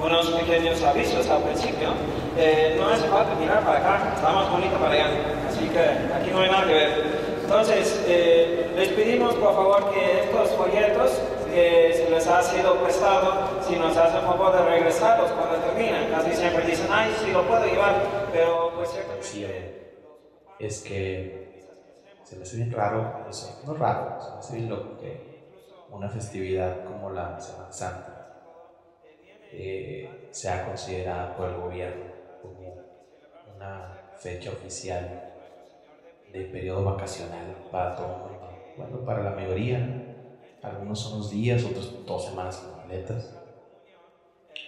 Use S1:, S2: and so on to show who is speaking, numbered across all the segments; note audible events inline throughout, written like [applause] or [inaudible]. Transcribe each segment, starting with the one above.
S1: unos pequeños avisos al principio. Eh, no hace falta mirar para acá, está más bonito para allá, así que aquí no hay nada que ver. Entonces, eh, les pedimos por favor que estos folletos que se les ha sido prestado, si nos hacen favor de regresarlos cuando terminan. Casi siempre dicen, ay, sí lo puedo llevar, pero pues
S2: ciertamente... es que se me hace bien raro, eso, no raro, se me hace bien loco que una festividad como la Semana Santa eh, sea considerada por el gobierno como una fecha oficial de periodo vacacional para todo el mundo. Bueno, para la mayoría, algunos son unos días, otros dos semanas completas,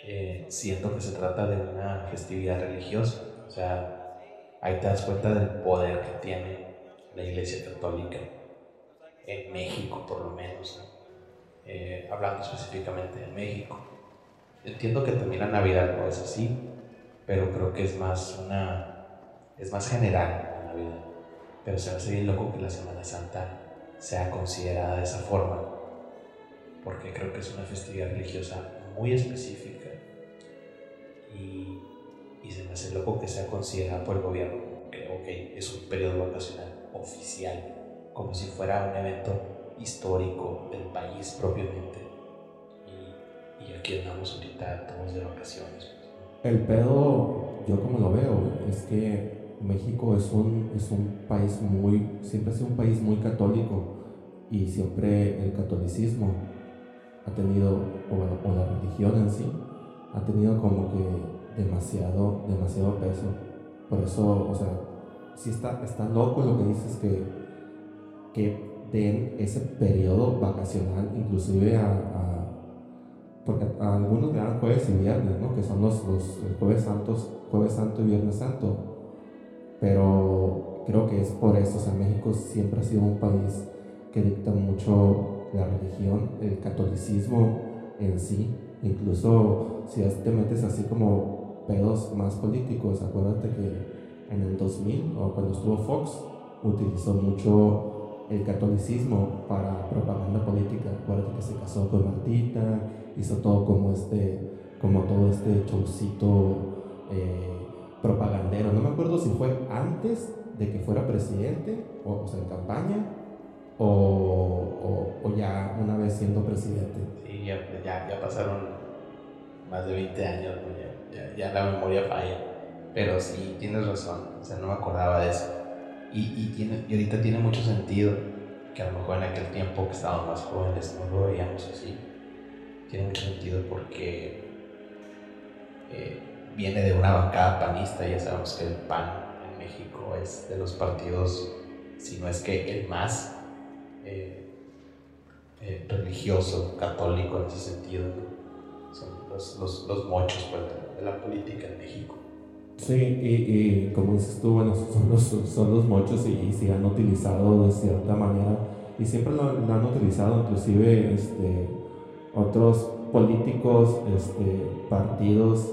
S2: eh, siento que se trata de una festividad religiosa. O sea, ahí te das cuenta del poder que tiene la Iglesia Católica en México, por lo menos, eh, hablando específicamente de México. Entiendo que también la Navidad no es así, pero creo que es más una es más general la Navidad. Pero se me hace bien loco que la Semana Santa sea considerada de esa forma, porque creo que es una festividad religiosa muy específica y, y se me hace loco que sea considerada por el gobierno que okay, es un periodo vacacional oficial, como si fuera un evento histórico del país propiamente. Aquí andamos ahorita todos de vacaciones.
S3: El pedo, yo como lo veo, es que México es un, es un país muy, siempre ha sido un país muy católico y siempre el catolicismo ha tenido, o, o la religión en sí, ha tenido como que demasiado, demasiado peso. Por eso, o sea, si está, está loco lo que dices que, que den ese periodo vacacional, inclusive a, porque algunos le dan jueves y viernes, ¿no? que son los, los jueves santos, jueves santo y viernes santo, pero creo que es por eso, o sea, México siempre ha sido un país que dicta mucho la religión, el catolicismo en sí, incluso si te metes así como pedos más políticos, acuérdate que en el 2000 o cuando estuvo Fox, utilizó mucho el catolicismo para propaganda política. Acuérdate que se casó con Martita, hizo todo como este, como todo este showcito eh, propagandero. No me acuerdo si fue antes de que fuera presidente, o, sea, en campaña, o, o, ya una vez siendo presidente.
S2: Sí, ya, ya, pasaron más de 20 años, ya, ya la memoria falla. Pero sí, tienes razón, o sea, no me acordaba de eso. Y, y, tiene, y ahorita tiene mucho sentido que a lo mejor en aquel tiempo que estábamos más jóvenes no lo veíamos así. Tiene mucho sentido porque eh, viene de una bancada panista, ya sabemos que el PAN en México es de los partidos, si no es que el más eh, eh, religioso, católico en ese sentido. Son los, los, los mochos pues, de la política en México.
S3: Sí, y, como dices tú, bueno, [laughs] son los, son los mochos y, se han utilizado de cierta manera y siempre lo, han utilizado, inclusive este, otros políticos, este, partidos,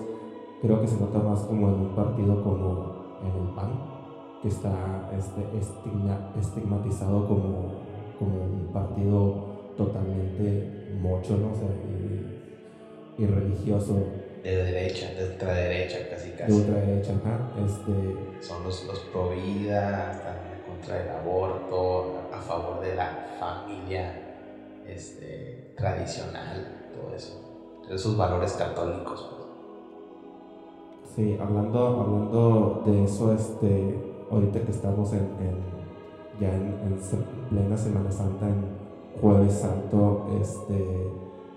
S3: creo que se nota más como en un partido como en el PAN, que está este, estigmatizado como, como un partido totalmente mocho, ¿no? y religioso
S2: de derecha, de ultraderecha casi casi.
S3: De ultraderecha, ajá. Este...
S2: Son los, los pro vida, están contra el aborto, a favor de la familia este, tradicional, todo eso. Esos valores católicos. Pues.
S3: Sí, hablando, hablando de eso, este, ahorita que estamos en, ya en, en plena Semana Santa, en Jueves Santo, este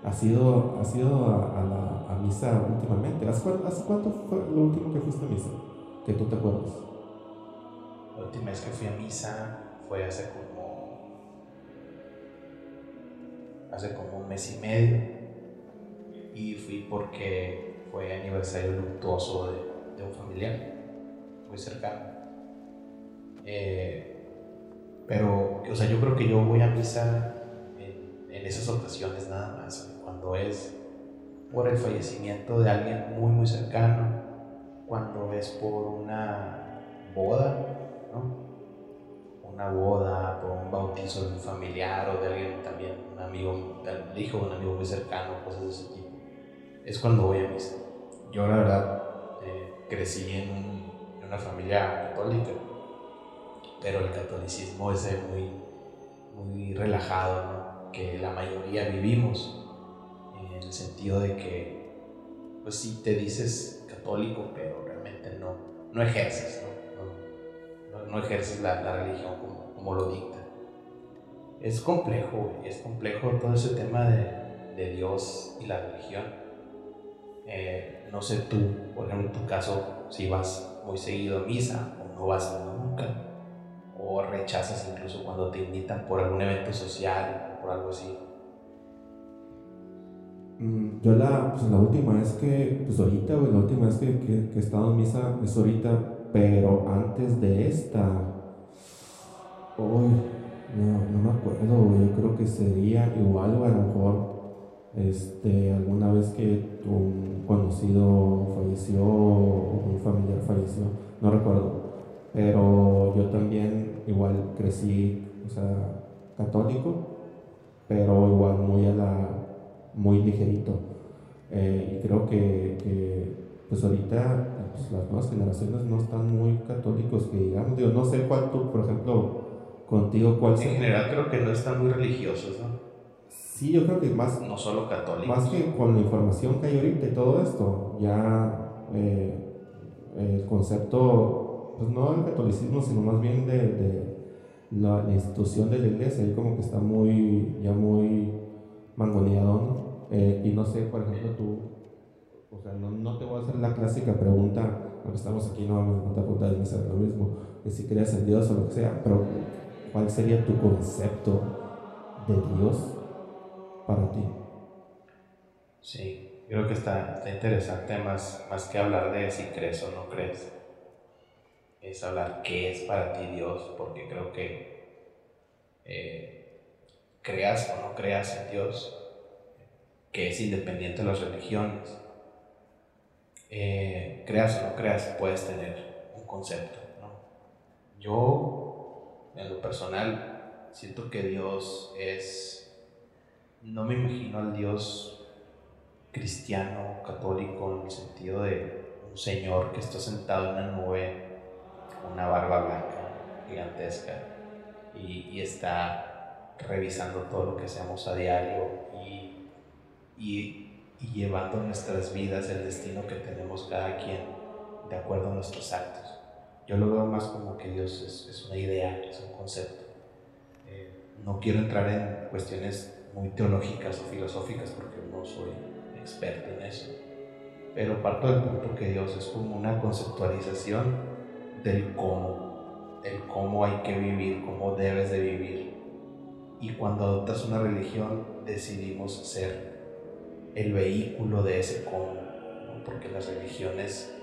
S3: ¿Has ido, has ido a, la, a misa últimamente? ¿Hace, cuánto fue lo último que fuiste a misa? Que tú te acuerdas.
S2: La última vez que fui a misa fue hace como. Hace como un mes y medio. Y fui porque fue aniversario luctuoso de, de un familiar muy cercano. Eh, pero, o sea, yo creo que yo voy a misa en, en esas ocasiones nada más cuando es por el fallecimiento de alguien muy muy cercano, cuando es por una boda, ¿no? una boda, por un bautizo de un familiar o de alguien amigo, el hijo de un amigo muy cercano, cosas de ese tipo. Es cuando voy a misa. yo la verdad eh, crecí en, una familia católica, pero el catolicismo es muy, muy relajado, que la mayoría vivimos, en el sentido de que, pues sí, te dices católico, pero realmente no, no ejerces, ¿no? no, ejerces la, la religión como, como, lo dicta. Es complejo, es complejo todo ese tema de, de Dios y la religión eh, no sé tú, por ejemplo, en tu caso, si vas muy seguido a misa o no vas nunca, o rechazas incluso cuando te invitan por algún evento social o por algo así.
S3: Mm, yo la, pues la última vez que, pues ahorita, la última vez que, que, he estado en misa es ahorita, pero antes de esta, uy, no, no me acuerdo, yo creo que sería igual o a lo mejor este, alguna vez que un conocido falleció o un familiar falleció, no recuerdo, pero yo también igual crecí, o sea, católico, pero igual muy a la, muy ligerito. Eh, y creo que, que, pues ahorita pues las nuevas generaciones no están muy católicos, que digamos, digo, no sé cuál tú, por ejemplo, contigo, cuál
S2: En general creo que no están muy religiosos, ¿no?
S3: Sí, yo creo que más...
S2: No solo católicos.
S3: Más que con la información que hay ahorita y todo esto, ya eh, el concepto, pues no del catolicismo, sino más bien de, de la, institución de la iglesia, ahí como que está muy, ya muy mangoneado, ¿no? Eh, y no sé, por ejemplo, tú, o sea, no, no, te voy a hacer la clásica pregunta, aunque estamos aquí, no vamos a preguntar de hacer lo mismo, que si crees en Dios o lo que sea, pero ¿cuál sería tu concepto de Dios para ti.
S2: Sí, creo que está, está interesante más, más que hablar de si crees o no crees. Es hablar qué es para ti Dios, porque creo que eh, creas o no creas en Dios, que es independiente de las religiones, eh, creas o no creas, puedes tener un concepto. Yo, en lo personal, siento que Dios es no me imagino al Dios cristiano, católico, en el sentido de un señor que está sentado en una nube con una barba blanca gigantesca y, está revisando todo lo que hacemos a diario y, y, llevando nuestras vidas el destino que tenemos cada quien de acuerdo a nuestros actos. Yo lo veo más como que Dios es, una idea, es un concepto. Eh, no quiero entrar en cuestiones muy teológicas o filosóficas porque no soy experto en eso. Pero parto del punto que Dios es como una conceptualización del cómo, el cómo hay que vivir, cómo debes de vivir. Y cuando adoptas una religión decidimos ser el vehículo de ese cómo, porque las religiones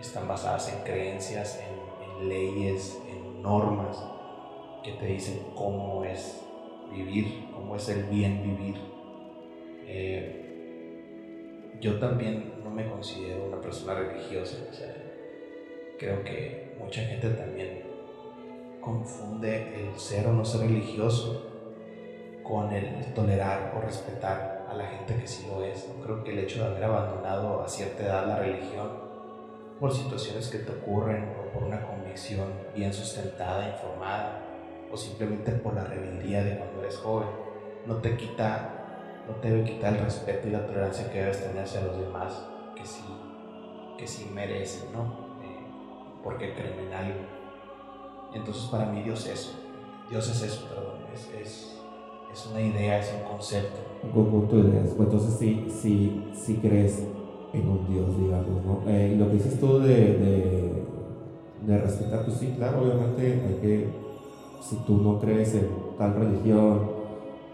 S2: están basadas en creencias, en, leyes, en normas que te dicen cómo es vivir, cómo es el bien vivir. Eh, yo también no me considero una persona religiosa, creo que mucha gente también confunde el ser o no ser religioso con el tolerar o respetar a la gente que sí lo es. Creo que el hecho de haber abandonado a cierta edad la religión por situaciones que te ocurren o por una convicción bien sustentada, informada, o simplemente por la rebeldía de cuando eres joven, no te quita, no te debe quitar el respeto y la tolerancia que debes tener hacia los demás, que sí, que sí merecen, ¿no? Eh, porque creen en algo. Entonces para mí Dios es eso, Dios es eso, perdón, es, es, es una idea, es un concepto.
S3: Un conjunto de ideas. Entonces sí, sí, sí crees en un Dios, digamos, ¿no? Eh, lo que dices tú de, de, de respetar, pues sí, claro, obviamente hay que si tú no crees en tal religión,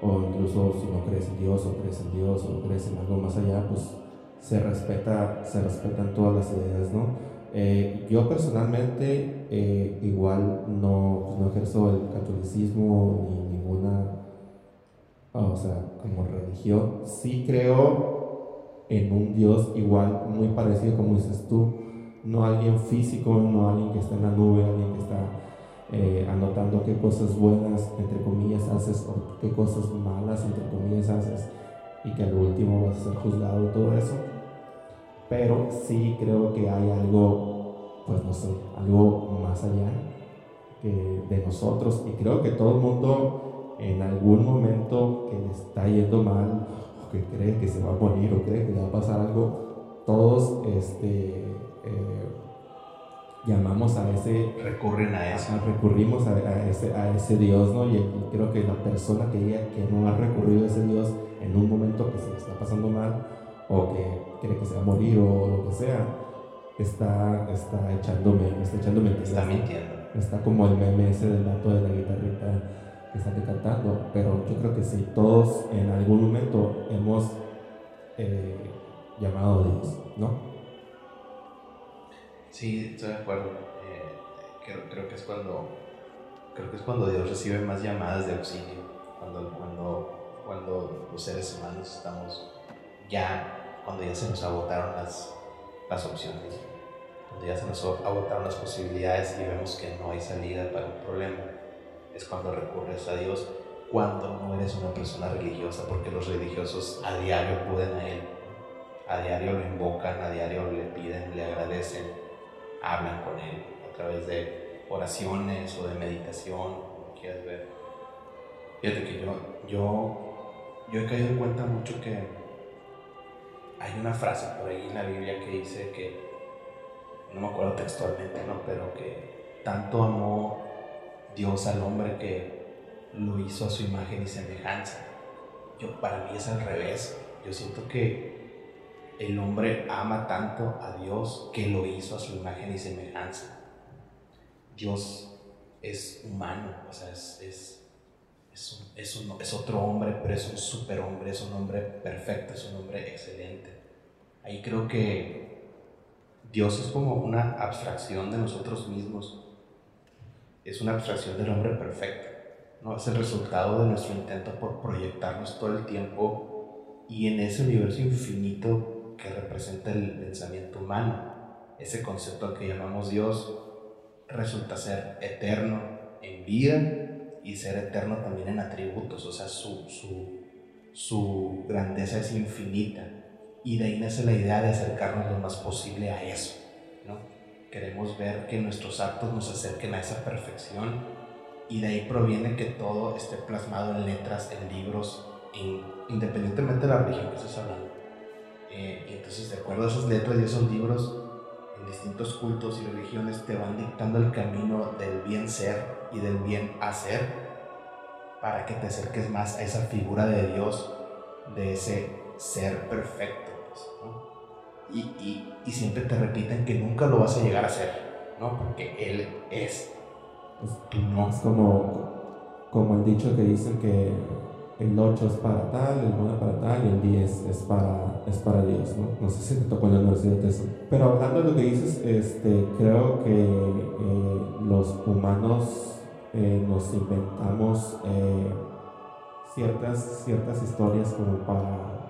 S3: o incluso si no crees en Dios, o crees en Dios, o crees en algo más allá, pues se respeta, se respetan todas las ideas, ¿no? Eh, yo personalmente eh, igual no, pues, no ejerzo el catolicismo ni ninguna, o sea, como religión. Sí creo en un Dios igual, muy parecido como dices tú, no alguien físico, no alguien que está en la nube, alguien que está eh, anotando qué cosas buenas, entre comillas, haces o qué cosas malas, entre comillas, haces y que al último vas a ser juzgado todo eso. pero sí creo que hay algo, pues no sé, algo más allá que de nosotros y creo que todo el mundo en algún momento que le está yendo mal que cree que se va a morir o cree que le va a pasar algo, todos este, eh, llamamos a ese...
S2: Recurren a eso.
S3: recurrimos a, ese, a ese Dios, ¿no? Y, creo que la persona que diga que no ha recurrido a ese Dios en un momento que se le está pasando mal o que cree que se va a morir o lo que sea, está, está echándome, está echándome
S2: Está mintiendo.
S3: Está como el meme ese del dato de la guitarrita que está cantando, pero yo creo que sí, todos en algún momento hemos eh, llamado a Dios, ¿no?
S2: Sí, estoy de acuerdo. Eh, creo, creo, que es cuando creo que es cuando Dios recibe más llamadas de auxilio, cuando, cuando, cuando los seres humanos estamos ya, cuando ya se nos agotaron las, las opciones, cuando ya se nos agotaron las posibilidades y vemos que no hay salida para un problema, es cuando recurres a Dios, cuando no eres una persona religiosa, porque los religiosos a diario acuden a Él, a diario lo invocan, a diario le piden, le agradecen hablan con Él a través de oraciones o de meditación, como quieras ver. Fíjate que yo, yo, yo he caído en cuenta mucho que hay una frase por ahí en la Biblia que dice que, no me acuerdo textualmente, ¿no? pero que tanto amó Dios al hombre que lo hizo a su imagen y semejanza. Yo, para mí es al revés. Yo siento que el hombre ama tanto a Dios que lo hizo a su imagen y semejanza. Dios es humano, o sea, es, es, es, otro hombre, pero es un superhombre, es un hombre perfecto, es un hombre excelente. Ahí creo que Dios es como una abstracción de nosotros mismos, es una abstracción del hombre perfecto, ¿no? es el resultado de nuestro intento por proyectarnos todo el tiempo y en ese universo infinito que representa el pensamiento humano. Ese concepto que llamamos Dios resulta ser eterno en vida y ser eterno también en atributos, o sea, su, su, su grandeza es infinita. Y de ahí nace la idea de acercarnos lo más posible a eso. ¿no? Queremos ver que nuestros actos nos acerquen a esa perfección y de ahí proviene que todo esté plasmado en letras, en libros, independientemente de la religión que estés hablando. Eh, y entonces, de acuerdo a esas letras y esos libros, en distintos cultos y religiones te van dictando el camino del bien ser y del bien hacer para que te acerques más a esa figura de Dios, de ese ser perfecto. Pues, y, y, y, siempre te repiten que nunca lo vas a llegar a ser, ¿no? porque Él es.
S3: Tú no. Es como, como el dicho que dicen que el 8 es para tal, el 9 para tal y el 10 es para, es para Dios, ¿no? No sé si te tocó en la universidad eso. Pero hablando de lo que dices, este, creo que eh, los humanos eh, nos inventamos eh, ciertas, ciertas historias como para,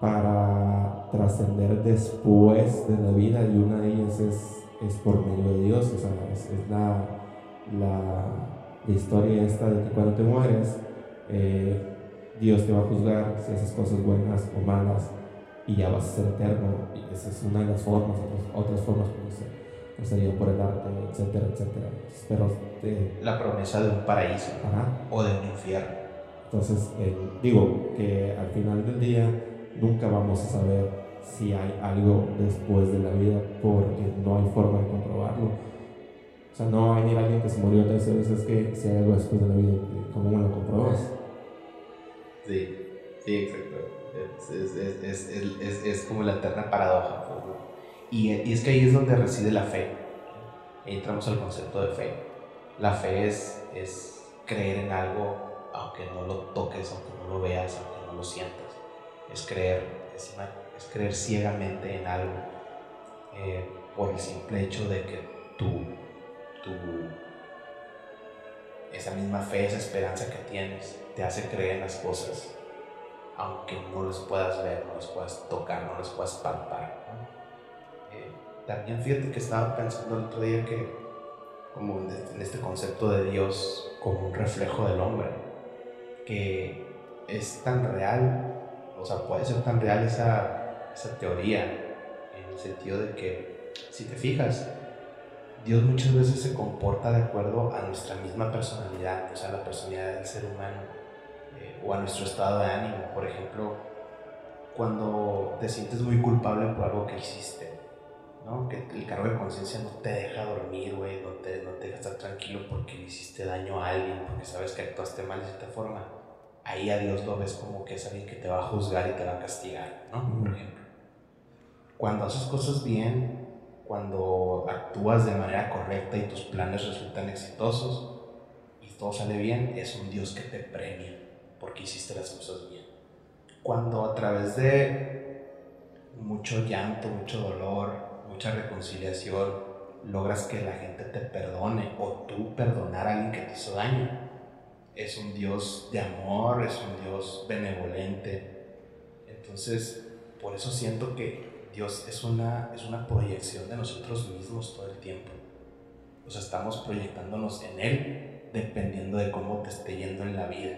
S3: para trascender después de la vida y una de ellas es, es por medio de Dios, o sea, es, la, la, la historia esta de que cuando te mueres, eh, Dios te va a juzgar si haces cosas buenas o malas y ya vas a ser eterno. Y esa es una de las formas, otras, formas como se, sería por el arte, etcétera, etcétera. Pero
S2: la promesa de un paraíso o de un infierno.
S3: Entonces, eh, digo que al final del día nunca vamos a saber si hay algo después de la vida porque no hay forma de comprobarlo. O sea, no hay ni alguien que se murió tres veces que si hay algo después de la vida, ¿cómo me lo comprobas?
S2: Sí, sí, exacto. Es, como la eterna paradoja. Y, es que ahí es donde reside la fe. entramos al concepto de fe. La fe es, es creer en algo aunque no lo toques, aunque no lo veas, aunque no lo sientas. Es creer, es, creer ciegamente en algo eh, por el simple hecho de que tú, tú, esa misma fe, esa esperanza que tienes, te hace creer en las cosas, aunque no las puedas ver, no las puedas tocar, no las puedas palpar. Eh, también fíjate que estaba pensando el otro día que, como en este concepto de Dios como un reflejo del hombre, que es tan real, o sea, puede ser tan real esa, esa teoría en el sentido de que, si te fijas, Dios muchas veces se comporta de acuerdo a nuestra misma personalidad, o sea, la personalidad del ser humano eh, o a nuestro estado de ánimo. Por ejemplo, cuando te sientes muy culpable por algo que hiciste, ¿no? Que el cargo de conciencia no te deja dormir, güey, no te, no te deja estar tranquilo porque le hiciste daño a alguien, porque sabes que actuaste mal de cierta forma. Ahí a Dios lo ves como que es alguien que te va a juzgar y te va a castigar, ¿no? Por ejemplo. Cuando haces cosas bien, cuando actúas de manera correcta y tus planes resultan exitosos y todo sale bien, es un Dios que te premia porque hiciste las cosas bien. Cuando a través de mucho llanto, mucho dolor, mucha reconciliación, logras que la gente te perdone o tú perdonar a alguien que te hizo daño, es un Dios de amor, es un Dios benevolente. Entonces, por eso siento que Dios es una, es una proyección de nosotros mismos todo el tiempo. O sea, estamos proyectándonos en Él dependiendo de cómo te esté yendo en la vida.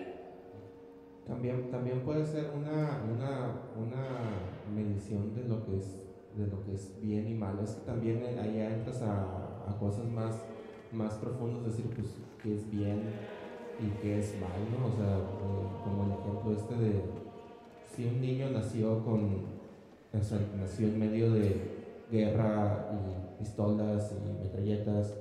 S3: También, también puede ser una, una, una medición de lo, que es, de lo que es bien y mal. Es que también ahí entras a, a cosas más, más profundas, decir, pues, qué es bien y qué es mal, ¿no? O sea, eh, como el ejemplo este de si un niño nació con nació en medio de guerra y pistolas y metralletas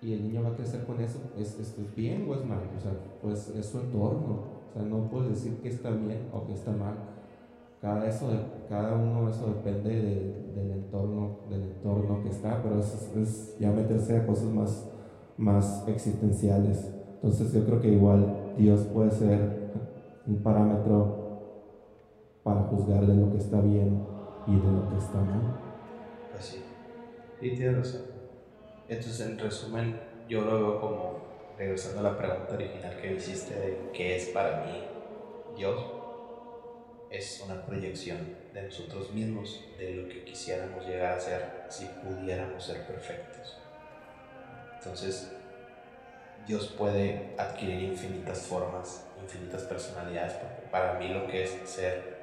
S3: y el niño va a crecer con eso, ¿es, es bien o es mal? O sea, pues es su entorno, o sea, no puedes decir que está bien o que está mal. Cada, eso, cada uno eso depende del entorno, del entorno que está, pero es, es ya meterse a cosas más, más existenciales. Entonces yo creo que igual Dios puede ser un parámetro para juzgar de lo que está bien y de lo que está mal.
S2: Pues sí, y tienes razón. Entonces, en resumen, yo lo veo como, regresando a la pregunta original que hiciste de qué es para mí Dios, es una proyección de nosotros mismos, de lo que quisiéramos llegar a ser si pudiéramos ser perfectos. Entonces, Dios puede adquirir infinitas formas, infinitas personalidades, para mí lo que es ser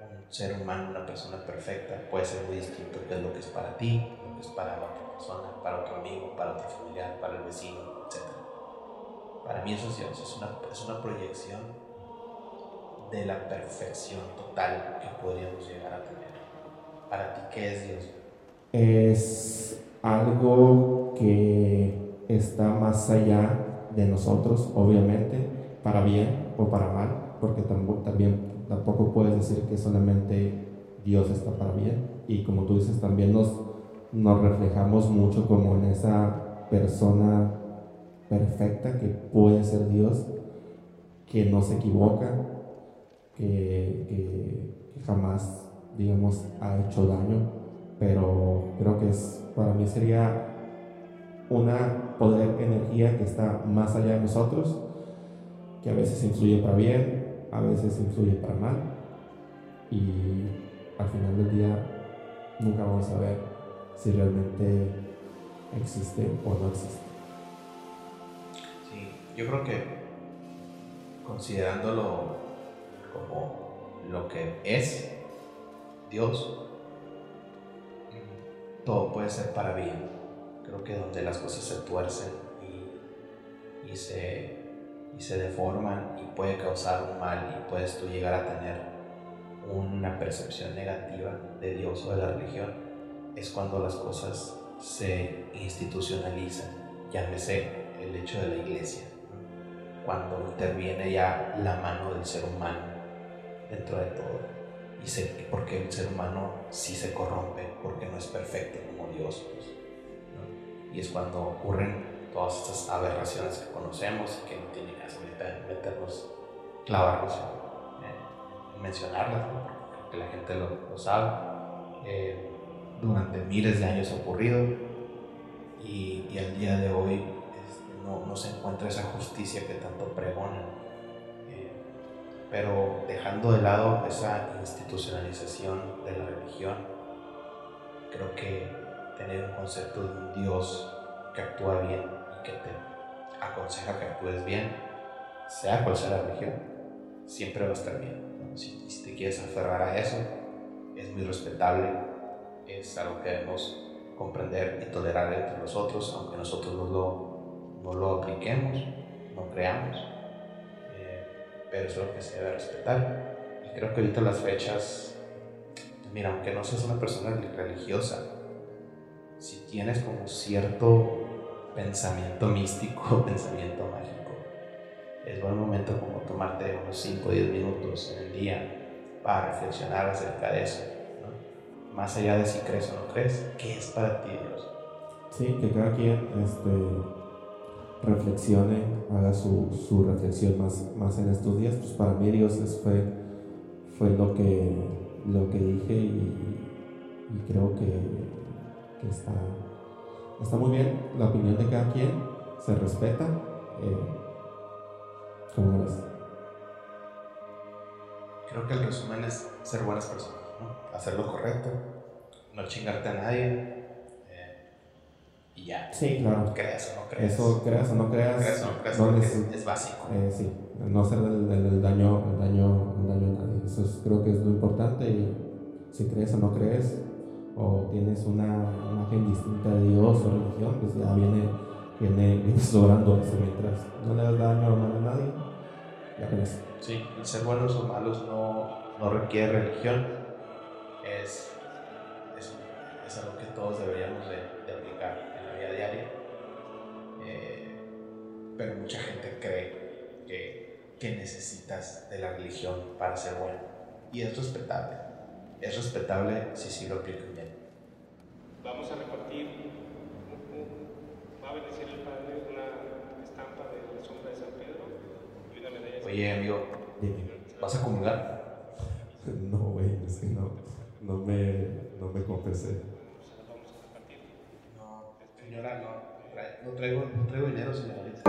S2: un ser humano, una persona perfecta, puede ser muy distinto de lo que es para ti, lo que es para otra persona, para otro amigo, para otro familiar, para el vecino, etc. Para mí eso es Dios, es una, es una proyección de la perfección total que podríamos llegar a tener. Para ti, ¿qué es Dios?
S3: Es algo que está más allá de nosotros, obviamente, para bien o para mal, porque también tampoco puedes decir que solamente Dios está para bien. Y como tú dices, también nos, nos reflejamos mucho como en esa persona perfecta que puede ser Dios, que no se equivoca, que, que, jamás, digamos, ha hecho daño. Pero creo que es, para mí sería una poder, energía que está más allá de nosotros, que a veces influye para bien, a veces influye para mal y al final del día nunca vamos a ver si realmente existe o no existe.
S2: Sí, yo creo que considerándolo como lo que es Dios, todo puede ser para bien. Creo que donde las cosas se tuercen y, y se y se deforman y puede causar un mal y puedes tú llegar a tener una percepción negativa de Dios o de la religión, es cuando las cosas se institucionalizan, llámese el hecho de la iglesia, cuando interviene ya la mano del ser humano dentro de todo. Y sé porque el ser humano sí se corrompe, porque no es perfecto como Dios. Pues, y es cuando ocurren todas estas aberraciones que conocemos y que no tiene caso meternos, clavarnos en, mencionarlas, porque la gente lo, sabe. Eh, durante miles de años ha ocurrido y, y al día de hoy este, no, no, se encuentra esa justicia que tanto pregonan. Eh, pero dejando de lado esa institucionalización de la religión, creo que tener un concepto de un Dios que actúa bien que te aconseja que actúes bien, sea cual sea la religión, siempre va a estar bien. Si, te quieres aferrar a eso, es muy respetable, es algo que debemos comprender y tolerar entre nosotros, aunque nosotros no lo, no lo apliquemos, no creamos, eh, pero es algo que se debe respetar. Y creo que ahorita las fechas, mira, aunque no seas una persona religiosa, si tienes como cierto pensamiento místico, [laughs] pensamiento mágico, es buen momento como tomarte unos 5 o 10 minutos en el día para reflexionar acerca de eso. Más allá de si crees o no crees, ¿qué es para ti Dios?
S3: Sí, que cada quien este, reflexione, haga su, su, reflexión más, más en estos días. Pues para mí Dios fue, fue lo, que, lo que dije y creo que, que, está, está muy bien. La opinión de cada quien se respeta. Eh, ¿Cómo ves?
S2: Creo que el resumen es ser buenas personas, ¿no? hacer lo correcto, no chingarte a nadie eh, y ya.
S3: Sí, claro.
S2: Creas o no creas.
S3: Eso, creas o no creas.
S2: Creas o no creas, no es, es, básico.
S3: Eh, sí, no hacer el, el, el, daño, el, daño, el daño a nadie. Eso es, creo que es lo importante y si crees o no crees o tienes una imagen distinta de Dios o religión, pues ya viene, viene, viene sobrando eso mientras no le das daño o mal a nadie
S2: Sí, el ser buenos o malos no, no requiere religión, es, es, es, algo que todos deberíamos de, de aplicar en la vida diaria. Eh, pero mucha gente cree que, que necesitas de la religión para ser bueno. Y es respetable. Es respetable si sí lo aplican bien.
S4: Vamos a repartir, va a bendecir el Padre una estampa de la sombra de San Pedro
S2: Oye, amigo, ¿vas a comulgar? [laughs]
S3: No, güey, es que no, no me, no me confesé.
S2: No, señora, no, no traigo, no traigo dinero, señorita.